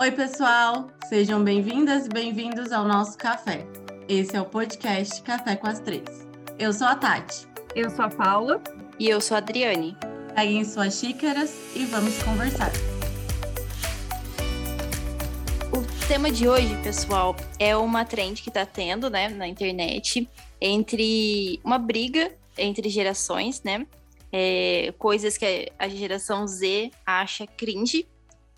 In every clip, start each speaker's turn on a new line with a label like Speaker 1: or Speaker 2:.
Speaker 1: Oi, pessoal! Sejam bem-vindas e bem-vindos ao nosso café. Esse é o podcast Café com as Três. Eu sou a Tati.
Speaker 2: Eu sou a Paula.
Speaker 3: E eu sou a Adriane.
Speaker 1: Peguem suas xícaras e vamos conversar.
Speaker 3: O tema de hoje, pessoal, é uma trend que tá tendo, né, na internet, entre uma briga entre gerações, né? É, coisas que a geração Z acha cringe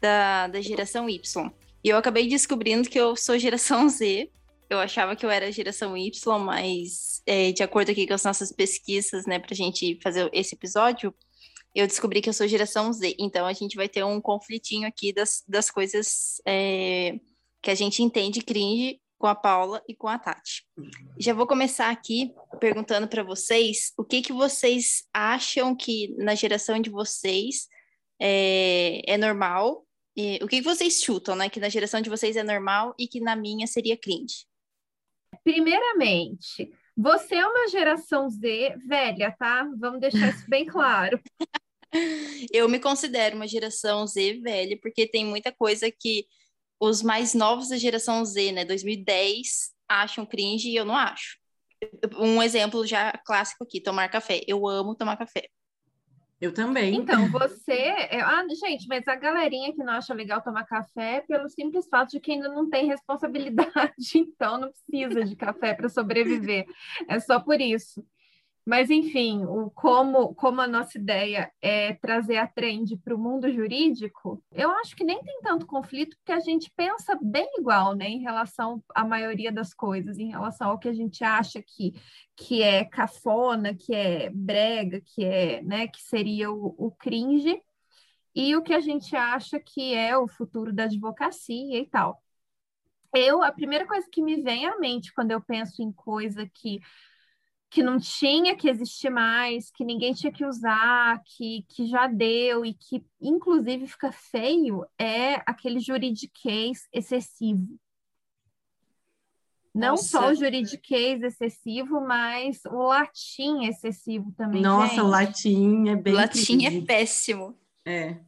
Speaker 3: da, da geração Y. E eu acabei descobrindo que eu sou geração Z. Eu achava que eu era geração Y, mas é, de acordo aqui com as nossas pesquisas, né, pra gente fazer esse episódio, eu descobri que eu sou geração Z. Então a gente vai ter um conflitinho aqui das, das coisas é, que a gente entende cringe com a Paula e com a Tati. Já vou começar aqui perguntando para vocês o que, que vocês acham que na geração de vocês é, é normal e, o que vocês chutam, né? Que na geração de vocês é normal e que na minha seria cringe?
Speaker 2: Primeiramente, você é uma geração Z velha, tá? Vamos deixar isso bem claro.
Speaker 3: Eu me considero uma geração Z velha, porque tem muita coisa que os mais novos da geração Z, né, 2010, acham cringe e eu não acho. Um exemplo já clássico aqui, tomar café. Eu amo tomar café.
Speaker 1: Eu também.
Speaker 2: Então, você. É... Ah, gente, mas a galerinha que não acha legal tomar café pelo simples fato de que ainda não tem responsabilidade, então não precisa de café para sobreviver. É só por isso. Mas, enfim, o, como, como a nossa ideia é trazer a trend para o mundo jurídico, eu acho que nem tem tanto conflito, porque a gente pensa bem igual, né, em relação à maioria das coisas, em relação ao que a gente acha que, que é cafona, que é brega, que é, né, que seria o, o cringe, e o que a gente acha que é o futuro da advocacia e tal. Eu, a primeira coisa que me vem à mente quando eu penso em coisa que que não tinha que existir mais, que ninguém tinha que usar, que, que já deu e que, inclusive, fica feio, é aquele juridiquês excessivo. Não Nossa. só o juridiquês excessivo, mas o latim excessivo também.
Speaker 1: Nossa,
Speaker 2: gente.
Speaker 1: o latim é bem. O
Speaker 3: latim é péssimo.
Speaker 1: É.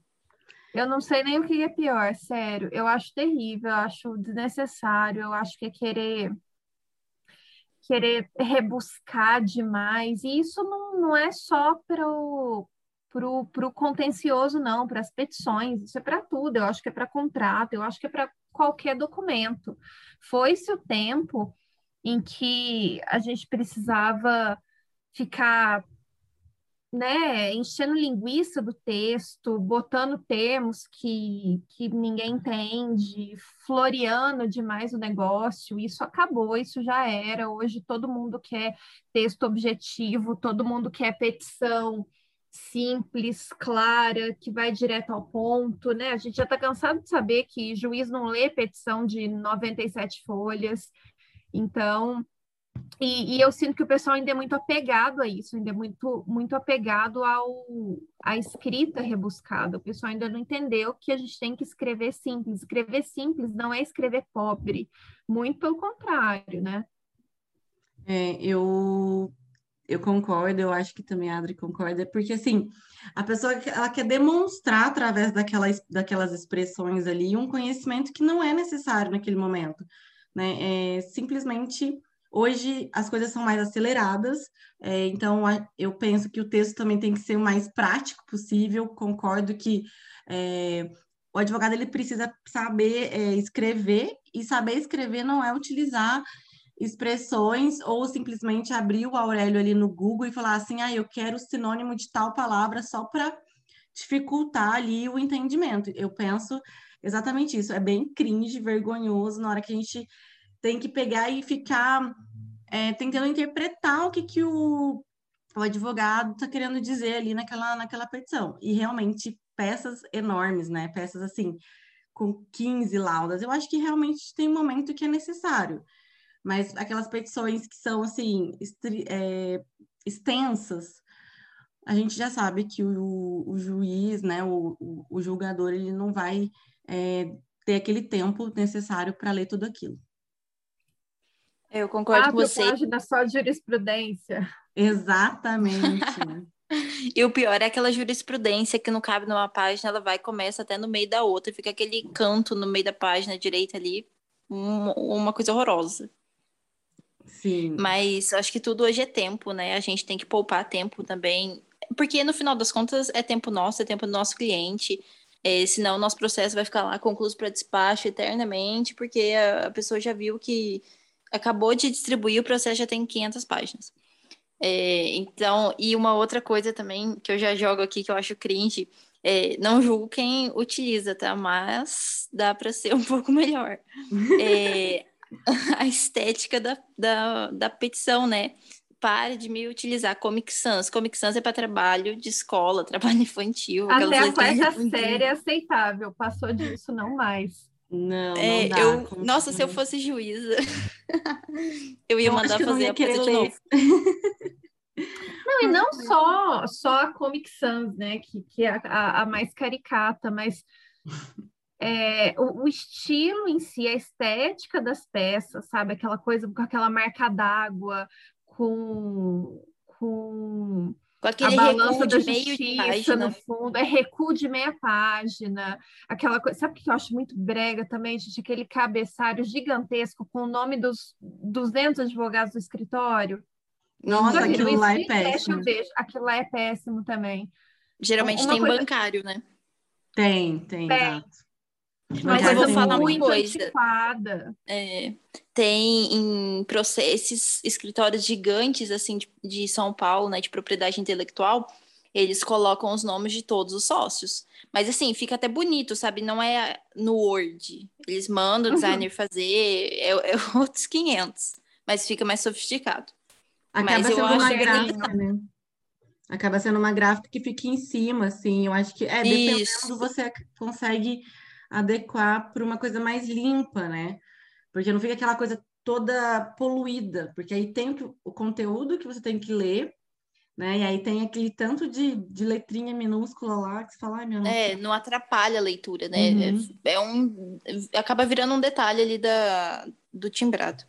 Speaker 2: Eu não sei nem o que é pior, sério. Eu acho terrível, eu acho desnecessário, eu acho que é querer querer rebuscar demais. E isso não, não é só para o pro, pro contencioso, não, para as petições, isso é para tudo, eu acho que é para contrato, eu acho que é para qualquer documento. Foi-se o tempo em que a gente precisava ficar né, enchendo linguiça do texto, botando termos que, que ninguém entende, floreando demais o negócio, isso acabou, isso já era. Hoje todo mundo quer texto objetivo, todo mundo quer petição simples, clara, que vai direto ao ponto, né? A gente já está cansado de saber que juiz não lê petição de 97 folhas. Então, e, e, eu sinto que o pessoal ainda é muito apegado a isso, ainda é muito, muito apegado ao, à escrita rebuscada. O pessoal ainda não entendeu que a gente tem que escrever simples. Escrever simples não é escrever pobre, muito pelo contrário, né?
Speaker 1: É, eu, eu concordo, eu acho que também a Adri concorda, porque assim, a pessoa ela quer demonstrar através daquelas, daquelas expressões ali um conhecimento que não é necessário naquele momento, né? É simplesmente Hoje as coisas são mais aceleradas, é, então a, eu penso que o texto também tem que ser o mais prático possível. Concordo que é, o advogado ele precisa saber é, escrever, e saber escrever não é utilizar expressões ou simplesmente abrir o Aurélio ali no Google e falar assim, ah, eu quero sinônimo de tal palavra só para dificultar ali o entendimento. Eu penso exatamente isso. É bem cringe, vergonhoso na hora que a gente tem que pegar e ficar é, tentando interpretar o que, que o, o advogado está querendo dizer ali naquela, naquela petição. E realmente, peças enormes, né? Peças assim, com 15 laudas. Eu acho que realmente tem um momento que é necessário. Mas aquelas petições que são, assim, é, extensas, a gente já sabe que o, o juiz, né, o, o, julgador, ele não vai é, ter aquele tempo necessário para ler tudo aquilo.
Speaker 3: Eu concordo ah, com você.
Speaker 2: página só de jurisprudência.
Speaker 1: Exatamente.
Speaker 3: E o pior é aquela jurisprudência que não cabe numa página, ela vai e começa até no meio da outra, fica aquele canto no meio da página direita ali, um, uma coisa horrorosa.
Speaker 1: Sim.
Speaker 3: Mas acho que tudo hoje é tempo, né? A gente tem que poupar tempo também. Porque no final das contas é tempo nosso, é tempo do nosso cliente. É, senão o nosso processo vai ficar lá concluído para despacho eternamente, porque a, a, pessoa já viu que acabou de distribuir, o processo já tem 500 páginas. É, então, e uma outra coisa também que eu já jogo aqui que eu acho cringe, é, não julgo quem utiliza, tá? Mas dá para ser um pouco melhor. É, a estética da, da, da petição, né? Pare de me utilizar Comic Sans. Comic Sans é para trabalho de escola, trabalho infantil.
Speaker 2: Até a quarta série é aceitável. Passou disso, não mais.
Speaker 1: Não, é, não dá,
Speaker 3: eu, nossa, se eu fosse juíza, eu ia eu mandar fazer a peça de novo.
Speaker 2: Não, e não só, só a Comic Sans, né, que, que é a, a mais caricata, mas é, o, o, estilo em si, a estética das peças, sabe? Aquela coisa com aquela marca d'água, com, com,
Speaker 3: com aquele
Speaker 2: a
Speaker 3: balança
Speaker 2: da
Speaker 3: justiça
Speaker 2: no fundo, é recuo de meia página, aquela coisa. Sabe o que eu acho muito brega também, gente? Aquele cabeçário gigantesco com o nome dos 200 advogados do escritório.
Speaker 1: Nossa, aquilo lá é péssimo.
Speaker 2: Aquilo lá é péssimo também.
Speaker 3: Geralmente uma tem coisa... bancário, né?
Speaker 1: Tem, tem, tem. exato.
Speaker 3: Mas eu vou falar uma coisa. É, tem em processos, escritórios gigantes, assim, de, de, São Paulo, né, de propriedade intelectual, eles colocam os nomes de todos os sócios. Mas, assim, fica até bonito, sabe? Não é no Word. Eles mandam o designer uhum. fazer, é, é, outros 500. Mas fica mais sofisticado.
Speaker 1: Acaba mas sendo uma gráfica, né? Acaba sendo uma gráfica que fica em cima, assim. Eu acho que, é, dependendo, Isso. você consegue adequar para uma coisa mais limpa, né? Porque não fica aquela coisa toda poluída, porque aí tem o conteúdo que você tem que ler, né? E aí tem aquele tanto de, de letrinha minúscula lá que você fala, ai, meu
Speaker 3: É, não atrapalha a leitura, né? Uhum. É, é, um. Acaba virando um detalhe ali da, do timbrado.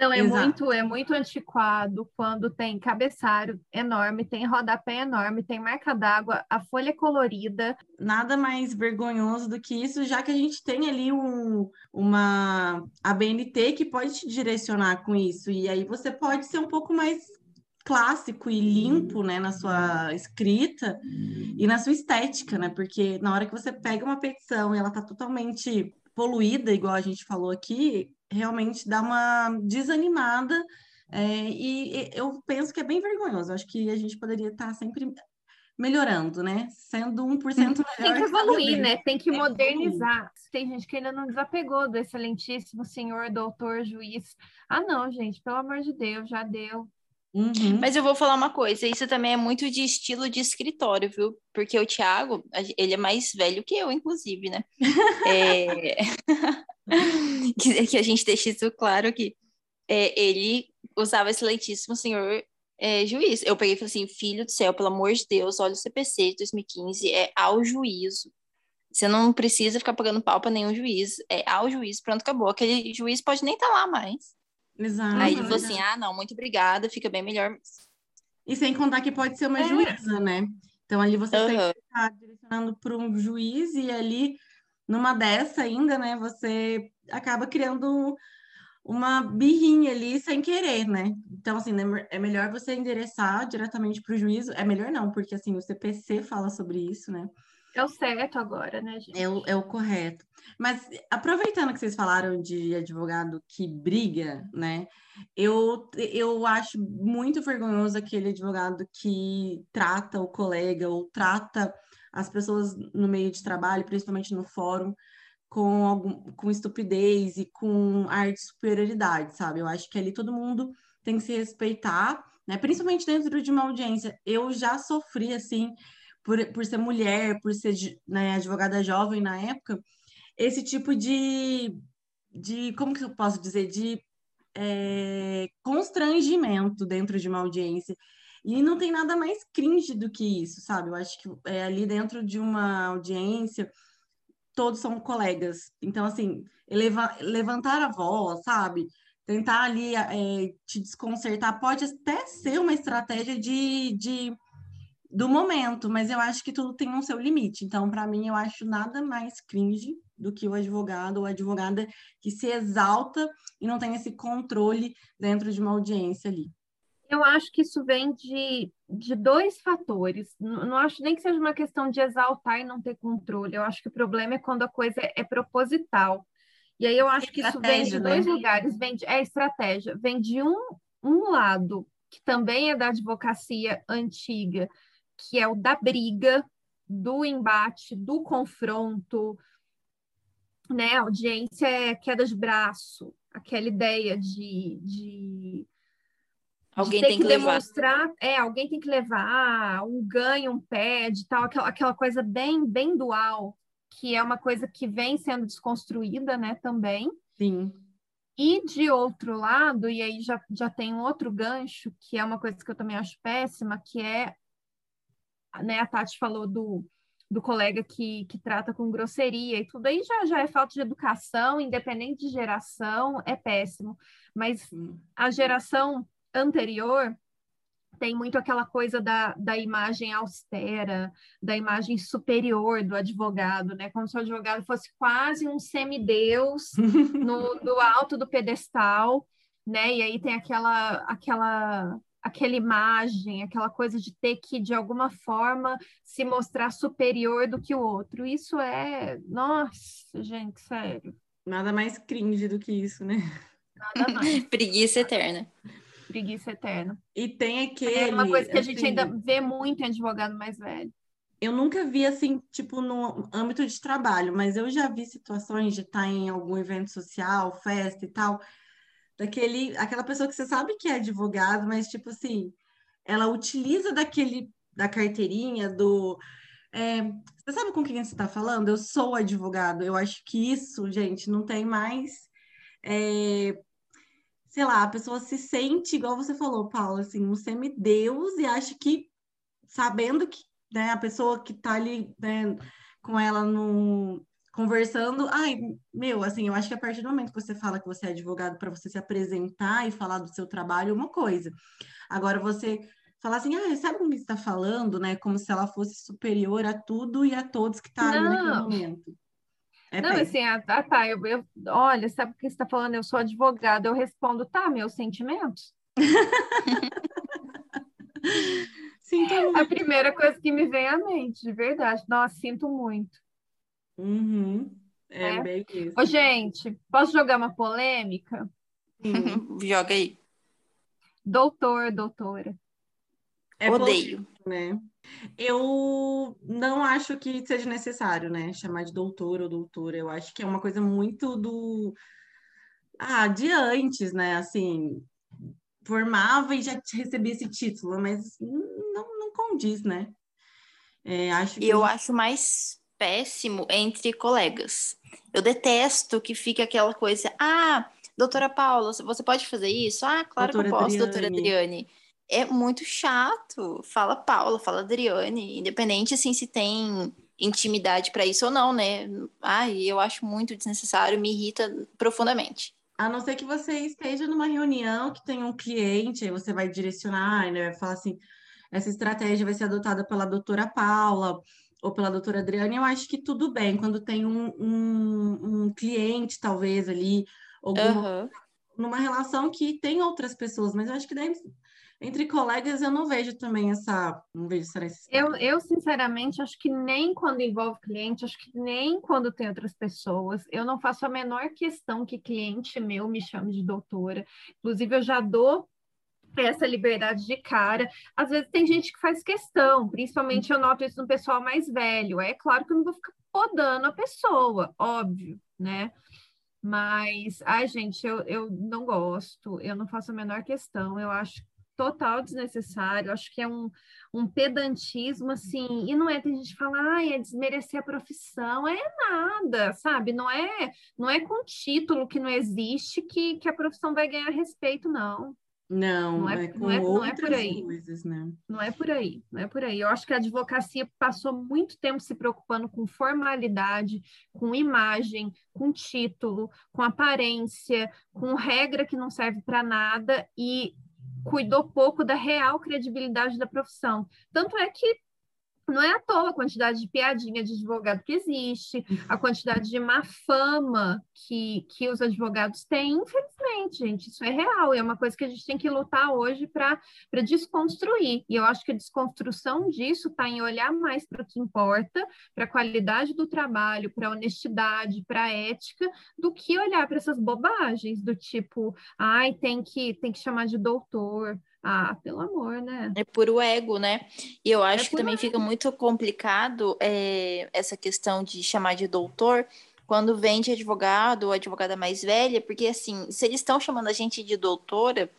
Speaker 2: Não, é muito, é muito antiquado quando tem cabeçalho enorme, tem rodapé enorme, tem marca d'água, a folha é colorida.
Speaker 1: Nada mais vergonhoso do que isso, já que a gente tem ali um, uma ABNT que pode te direcionar com isso. E aí você pode ser um pouco mais clássico e limpo, né, na sua escrita e na sua estética, né? Porque na hora que você pega uma petição e ela tá totalmente poluída, igual a gente falou aqui, realmente dá uma desanimada. É, e, eu penso que é bem vergonhoso. Acho que a gente poderia estar sempre melhorando, né? Sendo 1% melhor.
Speaker 2: Tem que evoluir, né? Tem que modernizar. Tem gente que ainda não desapegou do excelentíssimo senhor, doutor, juiz. Ah, não, gente, pelo amor de Deus, já deu.
Speaker 3: Uhum. Mas eu vou falar uma coisa, isso também é muito de estilo de escritório, viu? Porque o Thiago, ele é mais velho que eu, inclusive, né? é... que, a gente deixe isso claro aqui. É, ele usava excelentíssimo senhor é, juiz. Eu peguei e falei assim, filho do céu, pelo amor de Deus, olha o CPC de 2015, é ao juízo. Você não precisa ficar pagando pau para nenhum juiz, é ao juiz, pronto, acabou. Aquele juiz pode nem estar tá lá mais.
Speaker 1: Exato.
Speaker 3: Aí ele falou assim: ah, não, muito obrigada, fica bem melhor.
Speaker 1: E sem contar que pode ser uma é. juíza, né? Então ali você uhum. estar direcionando para um juiz e ali, numa dessa ainda, né, você acaba criando uma birrinha ali sem querer, né? Então, assim, né, é melhor você endereçar diretamente para o juízo. É melhor não, porque assim, o CPC fala sobre isso, né?
Speaker 2: É o certo agora, né, gente?
Speaker 1: É o, é o correto. Mas aproveitando que vocês falaram de advogado que briga, né? Eu, eu acho muito vergonhoso aquele advogado que trata o colega ou trata as pessoas no meio de trabalho, principalmente no fórum, com, algum, com estupidez e com ar de superioridade, sabe? Eu acho que ali todo mundo tem que se respeitar, né? Principalmente dentro de uma audiência. Eu já sofri, assim, por, por ser mulher, por ser né, advogada jovem na época, esse tipo de, de como que eu posso dizer, de é, constrangimento dentro de uma audiência. E não tem nada mais cringe do que isso, sabe? Eu acho que é, ali dentro de uma audiência, todos são colegas. Então, assim, eleva, levantar a voz, sabe? Tentar ali é, te desconcertar pode até ser uma estratégia de, de do momento, mas eu acho que tudo tem um seu limite. Então, para mim, eu acho nada mais cringe do que o advogado ou advogada que se exalta e não tem esse controle dentro de uma audiência ali.
Speaker 2: Eu acho que isso vem de, de dois fatores. Não, não acho nem que seja uma questão de exaltar e não ter controle. Eu acho que o problema é quando a coisa é, é proposital. E aí eu acho que isso vem de né? dois lugares. Vem de, é estratégia. Vem de um, um lado, que também é da advocacia antiga, que é o da briga, do embate, do confronto, né? Audiência é queda de braço, aquela ideia de, de
Speaker 3: Alguém tem que, que
Speaker 2: demonstrar, levar. é, alguém tem que levar, um ganho, um pede, tal, aquela, aquela coisa bem, bem dual, que é uma coisa que vem sendo desconstruída, né, também.
Speaker 1: Sim.
Speaker 2: E de outro lado, e aí já, já tem um outro gancho, que é uma coisa que eu também acho péssima, que é, né, a Tati falou do, do colega que, que trata com grosseria e tudo aí já, já é falta de educação, independente de geração, é péssimo. Mas a geração anterior tem muito aquela coisa da, da imagem austera, da imagem superior do advogado, né? Como se o advogado fosse quase um semideus no, no alto do pedestal, né? E aí tem aquela, aquela, aquela imagem, aquela coisa de ter que, de alguma forma, se mostrar superior do que o outro. Isso é... Nossa, gente, sério.
Speaker 1: Nada mais cringe do que isso, né?
Speaker 2: Nada mais.
Speaker 3: Preguiça eterna
Speaker 2: preguiça eterna.
Speaker 1: E tem aquele.
Speaker 2: É uma coisa que a gente assim, ainda vê muito em advogado mais velho.
Speaker 1: Eu nunca vi assim, tipo, no âmbito de trabalho, mas eu já vi situações de estar em algum evento social, festa e tal, daquele, aquela pessoa que você sabe que é advogado, mas tipo assim, ela utiliza daquele, da carteirinha, do. É, você sabe com quem você está falando? Eu sou advogado. Eu acho que isso, gente, não tem mais. É, sei lá, a pessoa se sente, igual você falou, Paula, assim, um semideus e acha que, sabendo que né, a pessoa que tá ali né, com ela no, conversando, ai, meu, assim, eu acho que a partir do momento que você fala que você é advogado para você se apresentar e falar do seu trabalho, é uma coisa. Agora, você falar assim, ah, sabe como você está falando, né? Como se ela fosse superior a tudo e a todos que estão tá ali naquele momento.
Speaker 2: É não, assim, ah, tá, tá eu, eu, olha, sabe o que você está falando? Eu sou advogada, eu respondo, tá, meus sentimentos.
Speaker 1: sinto muito.
Speaker 2: A primeira coisa que me vem à mente, de verdade. Nossa, sinto muito.
Speaker 1: Uhum. É, é, bem isso.
Speaker 2: Ô, gente, posso jogar uma polêmica?
Speaker 3: Joga aí.
Speaker 2: Doutor, doutora.
Speaker 3: É Odeio.
Speaker 1: né? Eu não acho que seja necessário, né? Chamar de doutor ou doutora. Eu acho que é uma coisa muito do. Ah, de antes, né? Assim, formava e já recebia esse título, mas não, não condiz, né?
Speaker 3: É, acho que... Eu acho mais péssimo entre colegas. Eu detesto que fique aquela coisa, ah, doutora Paula, você pode fazer isso? Ah, claro doutora que eu posso, Adriane. doutora Adriane é muito chato. Fala Paula, fala Adriane, independente assim se tem intimidade para isso ou não, né? Ai, eu acho muito desnecessário, me irrita profundamente.
Speaker 1: A não ser que você esteja numa reunião que tem um cliente, aí você vai direcionar, né? Vai falar assim, essa estratégia vai ser adotada pela doutora Paula ou pela doutora Adriane, eu acho que tudo bem. Quando tem um, um, um cliente, talvez, ali, alguma, uhum. numa relação que tem outras pessoas, mas eu acho que deve entre colegas, eu não vejo também essa. Não vejo essa necessidade.
Speaker 2: Eu, eu, sinceramente, acho que nem quando envolve cliente, acho que nem quando tem outras pessoas. Eu não faço a menor questão que cliente meu me chame de doutora. Inclusive, eu já dou essa liberdade de cara. Às vezes tem gente que faz questão, principalmente eu noto isso no pessoal mais velho. É claro que eu não vou ficar podando a pessoa, óbvio, né? Mas, ai, gente, eu, eu não gosto, eu não faço a menor questão. Eu acho total desnecessário, acho que é um, um pedantismo, assim, e não é, tem gente que fala, ah, é desmerecer a profissão, é nada, sabe, não é, não é com título que não existe que, que a profissão vai ganhar respeito, não.
Speaker 1: Não, não é, é não, é, não é por aí.
Speaker 2: Coisas, né? Não é por aí, não é por aí. Eu acho que a advocacia passou muito tempo se preocupando com formalidade, com imagem, com título, com aparência, com regra que não serve para nada e cuidou pouco da real credibilidade da profissão. Tanto é que não é à toa a quantidade de piadinha de advogado que existe, a quantidade de má fama que, que os advogados têm, infelizmente, gente, isso é real, e é uma coisa que a gente tem que lutar hoje para desconstruir. E eu acho que a desconstrução disso está em olhar mais para o que importa, para a qualidade do trabalho, para a honestidade, para a ética, do que olhar para essas bobagens do tipo, ai, tem que, tem que chamar de doutor, ah, pelo amor, né?
Speaker 3: É puro ego, né? E eu é acho é que também ego. fica muito complicado é, essa questão de chamar de doutor quando vem de advogado ou advogada mais velha, porque assim, se eles estão chamando a gente de doutora,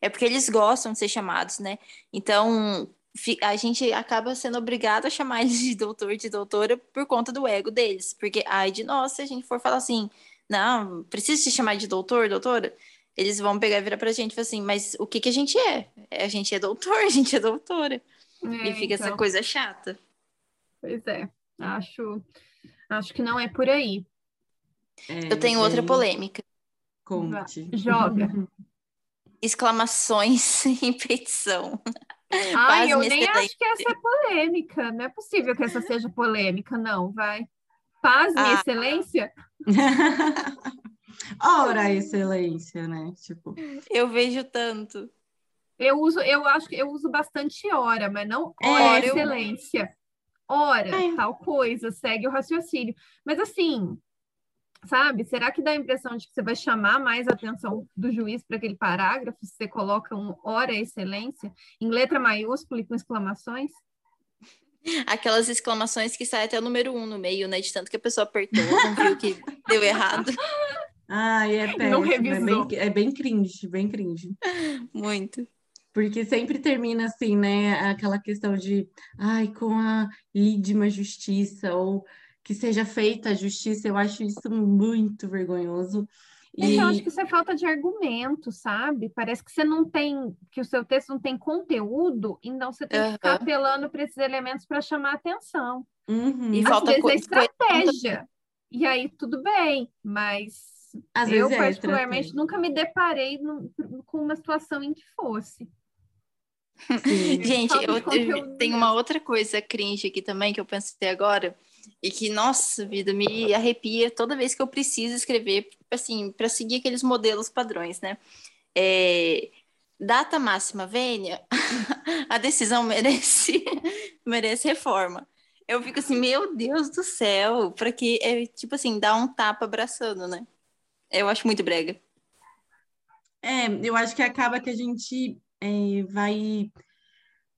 Speaker 3: é porque eles gostam de ser chamados, né? Então, a gente acaba sendo obrigado a chamar eles de doutor, de doutora, por conta do ego deles. Porque, ai de nós, se a gente for falar assim, não, precisa se chamar de doutor, doutora, eles vão pegar e virar pra gente e falar assim, mas o que que a gente é? A gente é doutor, a gente é doutora. É, e fica então... essa coisa chata.
Speaker 2: Pois é, acho, acho que não é por aí.
Speaker 3: É, Eu tenho outra polêmica.
Speaker 1: Conte.
Speaker 2: Joga.
Speaker 3: Exclamações em petição.
Speaker 2: Ai, eu nem acho que essa é polêmica. Não é possível que essa seja polêmica, não, vai. Paz, minha ah. excelência.
Speaker 1: Ora, excelência, né? Tipo.
Speaker 3: Eu vejo tanto.
Speaker 2: Eu uso, eu acho que eu uso bastante hora, mas não hora, é, excelência. Eu... Hora, é. tal coisa, segue o raciocínio. Mas assim, sabe? Será que dá a impressão de que você vai chamar mais a atenção do juiz para aquele parágrafo se você coloca um hora excelência em letra maiúscula e com exclamações?
Speaker 3: Aquelas exclamações que saem até o número um no meio, né? De tanto que a pessoa apertou, não viu que deu errado.
Speaker 1: Ai, é péssimo. É bem, é bem cringe, bem cringe.
Speaker 3: Muito.
Speaker 1: Porque sempre termina assim, né? Aquela questão de, ai, com a lídima justiça, ou que seja feita a justiça, eu acho isso muito vergonhoso.
Speaker 2: E... Eu acho que isso é falta de argumento, sabe? Parece que você não tem, que o seu texto não tem conteúdo, então você tem que ficar apelando para esses elementos para chamar atenção.
Speaker 3: Uhum. E
Speaker 2: Às
Speaker 3: falta
Speaker 2: vezes é estratégia. E aí tudo bem, mas às eu, é particularmente, nunca me deparei no, com uma situação em que fosse.
Speaker 3: Gente, eu, eu tenho uma outra coisa cringe aqui também que eu pensei agora e que, nossa vida, me arrepia toda vez que eu preciso escrever, assim, para seguir aqueles modelos padrões, né? É, data máxima vênia, a decisão merece, merece reforma. Eu fico assim, meu Deus do céu, para que é tipo assim, dar um tapa abraçando, né? Eu acho muito brega.
Speaker 1: É, eu acho que acaba que a gente é, vai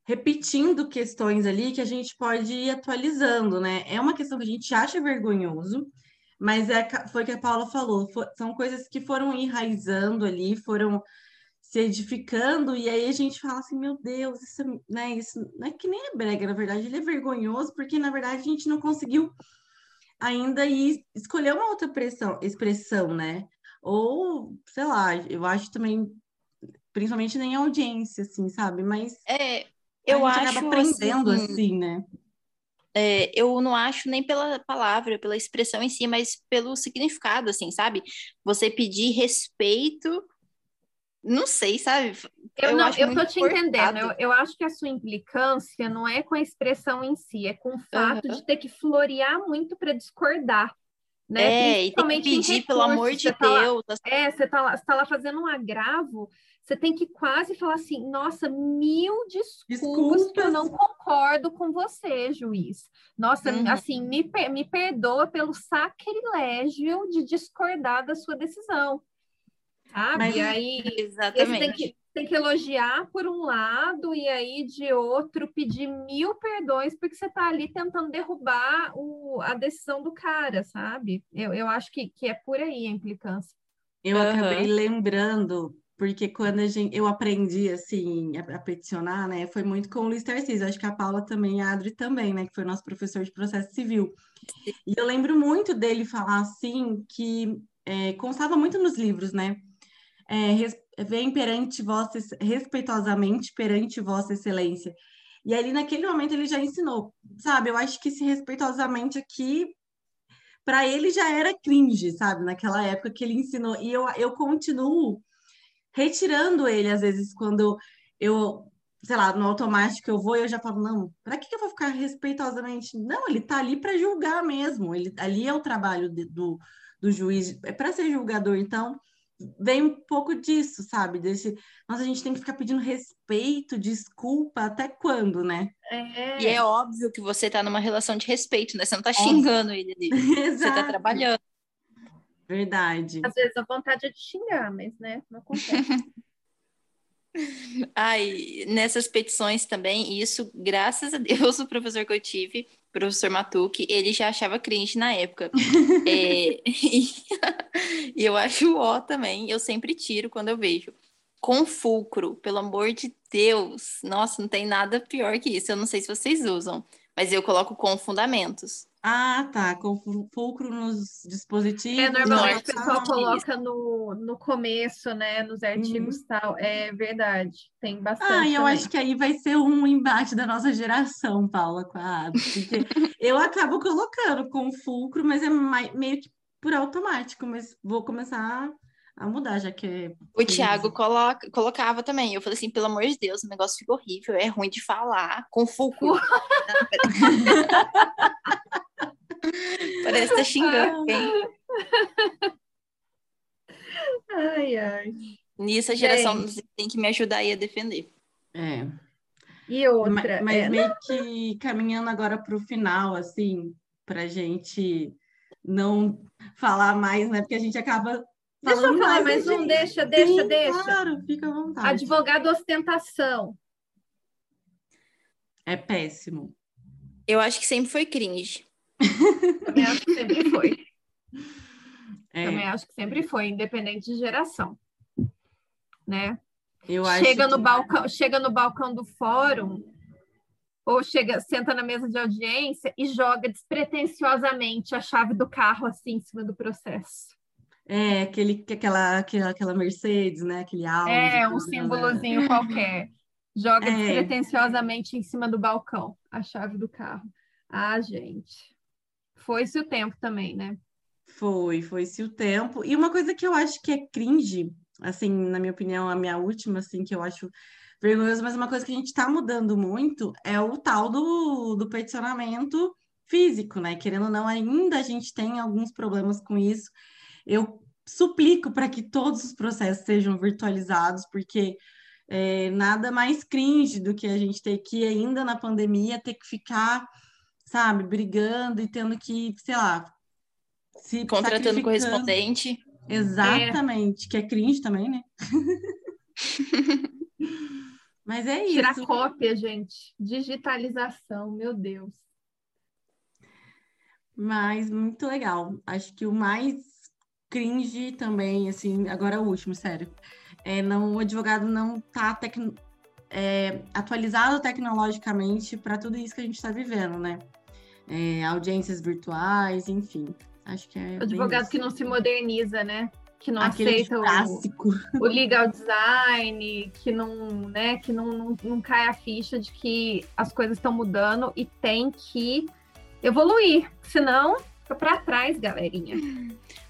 Speaker 1: repetindo questões ali que a gente pode ir atualizando, né? É uma questão que a gente acha vergonhoso, mas é, foi o que a Paula falou, for, são coisas que foram enraizando ali, foram se edificando, e aí a gente fala assim, meu Deus, isso, né, isso não é que nem é brega, na verdade, ele é vergonhoso, porque na verdade a gente não conseguiu ainda ir escolher uma outra pressão, expressão, né? Ou, sei lá, eu acho também, principalmente nem audiência, assim, sabe? Mas
Speaker 3: é, eu
Speaker 1: a
Speaker 3: gente
Speaker 1: acho acaba aprendendo assim, assim né?
Speaker 3: É, eu não acho nem pela palavra, pela expressão em si, mas pelo significado, assim, sabe? Você pedir respeito não sei, sabe?
Speaker 2: Eu, eu não, eu tô te entendendo. Eu, eu, acho que a sua implicância não é com a expressão em si, é com o fato uhum. de ter que florear muito para discordar. Né?
Speaker 3: É, e tem que pedir, pelo amor de tá Deus.
Speaker 2: Lá, é, você tá, lá, você tá lá fazendo um agravo, você tem que quase falar assim, nossa, mil desculpas, desculpas. que eu não concordo com você, juiz. Nossa, uhum. assim, me, me perdoa pelo sacrilégio de discordar da sua decisão sabe? Mas, e aí
Speaker 3: exatamente.
Speaker 2: Tem que, tem que elogiar por um lado e aí de outro pedir mil perdões porque você está ali tentando derrubar o, a decisão do cara, sabe? Eu, eu acho que, que é por aí a implicância.
Speaker 1: Eu uhum. acabei lembrando, porque quando a gente, eu aprendi assim a, a peticionar, né, foi muito com o Luiz Tarcísio, acho que a Paula também, a Adri também, né, que foi nosso professor de processo civil. E eu lembro muito dele falar assim que é, constava muito nos livros, né? É, vem perante vossa, respeitosamente perante vossa excelência. E ali naquele momento ele já ensinou, sabe? Eu acho que esse respeitosamente aqui para ele já era cringe, sabe? Naquela época que ele ensinou. E eu, eu continuo retirando ele às vezes quando eu, sei lá, no automático eu vou e eu já falo, não, para que, que eu vou ficar respeitosamente? Não, ele tá ali para julgar mesmo, ele, ali é o trabalho de, do, do juiz, é para ser julgador, então vem um pouco disso, sabe? Desse, nossa, a gente tem que ficar pedindo respeito, desculpa, até quando, né?
Speaker 3: É. E é óbvio que você tá numa relação de respeito, né? Você não tá xingando ele ali. você tá trabalhando.
Speaker 1: Verdade.
Speaker 2: Às vezes a vontade é de xingar, mas, né, não acontece.
Speaker 3: Ai, nessas petições também, isso, graças a Deus, o professor que eu tive, o professor Matuque, ele já achava cringe na época. é, e, eu acho ó também, eu sempre tiro quando eu vejo. Com fulcro, pelo amor de Deus. Nossa, não tem nada pior que isso. Eu não sei se vocês usam, mas eu coloco com fundamentos.
Speaker 1: Ah, tá, com fulcro nos dispositivos. É,
Speaker 2: normalmente o pessoal coloca no, no começo, né, nos artigos uhum. tal. É verdade, tem bastante. Ah,
Speaker 1: e eu
Speaker 2: também.
Speaker 1: acho que aí vai ser um embate da nossa geração, Paula, com a Abby, porque eu acabo colocando com fulcro, mas é meio que por automático, mas vou começar a mudar, já que. É
Speaker 3: o Thiago coloca, colocava também. Eu falei assim, pelo amor de Deus, o negócio ficou horrível, é ruim de falar, com fulcro. Parece que tá xingando, hein?
Speaker 2: Ai, ai.
Speaker 3: Nisso a geração Gente. tem que me ajudar aí a defender.
Speaker 1: É.
Speaker 2: E outra.
Speaker 1: Mas, mas é... meio que caminhando agora para o final, assim, para gente não falar mais, né? Porque a gente acaba.
Speaker 2: Deixa eu falar mais um, deixa, deixa, Sim, deixa.
Speaker 1: Claro, fica à vontade.
Speaker 2: Advogado ostentação.
Speaker 1: É péssimo.
Speaker 3: Eu acho que sempre foi cringe.
Speaker 2: Também acho que sempre foi. É. Também acho que sempre foi, independente de geração. Né?
Speaker 1: Eu
Speaker 2: chega
Speaker 1: no
Speaker 2: que... balcão, chega no balcão do fórum ou chega, senta na mesa de audiência e joga despretensiosamente a chave do carro assim em cima do processo.
Speaker 1: É, aquele, aquela, aquela, aquela Mercedes, né? Aquele Audi.
Speaker 2: É, um símbolozinho qualquer. Joga é. despretensiosamente em cima do balcão a chave do carro. Ah, gente. Foi-se o tempo também, né?
Speaker 1: Foi, foi-se o tempo. E uma coisa que eu acho que é cringe, assim, na minha opinião, a minha última, assim, que eu acho vergonhoso, mas uma coisa que a gente está mudando muito é o tal do, do peticionamento físico, né? Querendo ou não, ainda a gente tem alguns problemas com isso. Eu suplico para que todos os processos sejam virtualizados, porque é, nada mais cringe do que a gente ter que, ainda na pandemia, ter que ficar sabe, brigando e tendo que, sei lá,
Speaker 3: se contratando correspondente.
Speaker 1: Exatamente, é. que é cringe também, né? Mas é isso.
Speaker 2: Tirar cópia, gente. Digitalização, meu Deus.
Speaker 1: Mas muito legal. Acho que o mais cringe também, assim, agora é o último, sério. É, não, o advogado não tá tec... é, atualizado tecnologicamente para tudo isso que a gente está vivendo, né? é, audiências virtuais, enfim. Acho que é.
Speaker 2: O advogado que não se moderniza, né? Que não
Speaker 1: Aquele
Speaker 2: aceita o, o, legal design, que não, né, que não, não, não cai a ficha de que as coisas estão mudando e tem que evoluir. Senão, fica para trás, galerinha.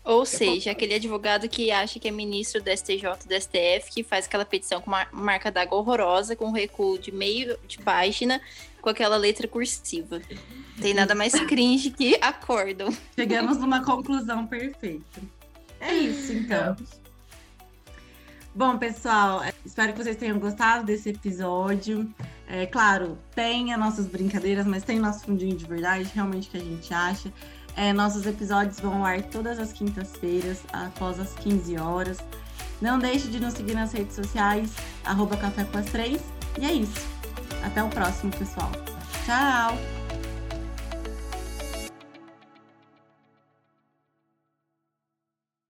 Speaker 3: Ou seja, aquele advogado que acha que é ministro do STJ, do STF, que faz aquela petição com uma marca d'água horrorosa, com um recuo de meio de página, com aquela letra cursiva. Tem nada mais cringe que acórdão.
Speaker 1: Chegamos numa conclusão perfeita. É isso, então. Bom, pessoal, é, espero que vocês tenham gostado desse episódio. É claro, tem as nossas brincadeiras, mas tem nosso fundinho de verdade, realmente que a gente acha. É, nossos episódios vão ao ar todas as quintas-feiras, após as 15 horas. Não deixe de nos seguir nas redes sociais, arroba Café com as Três. E é isso. Até o próximo, pessoal. Tchau!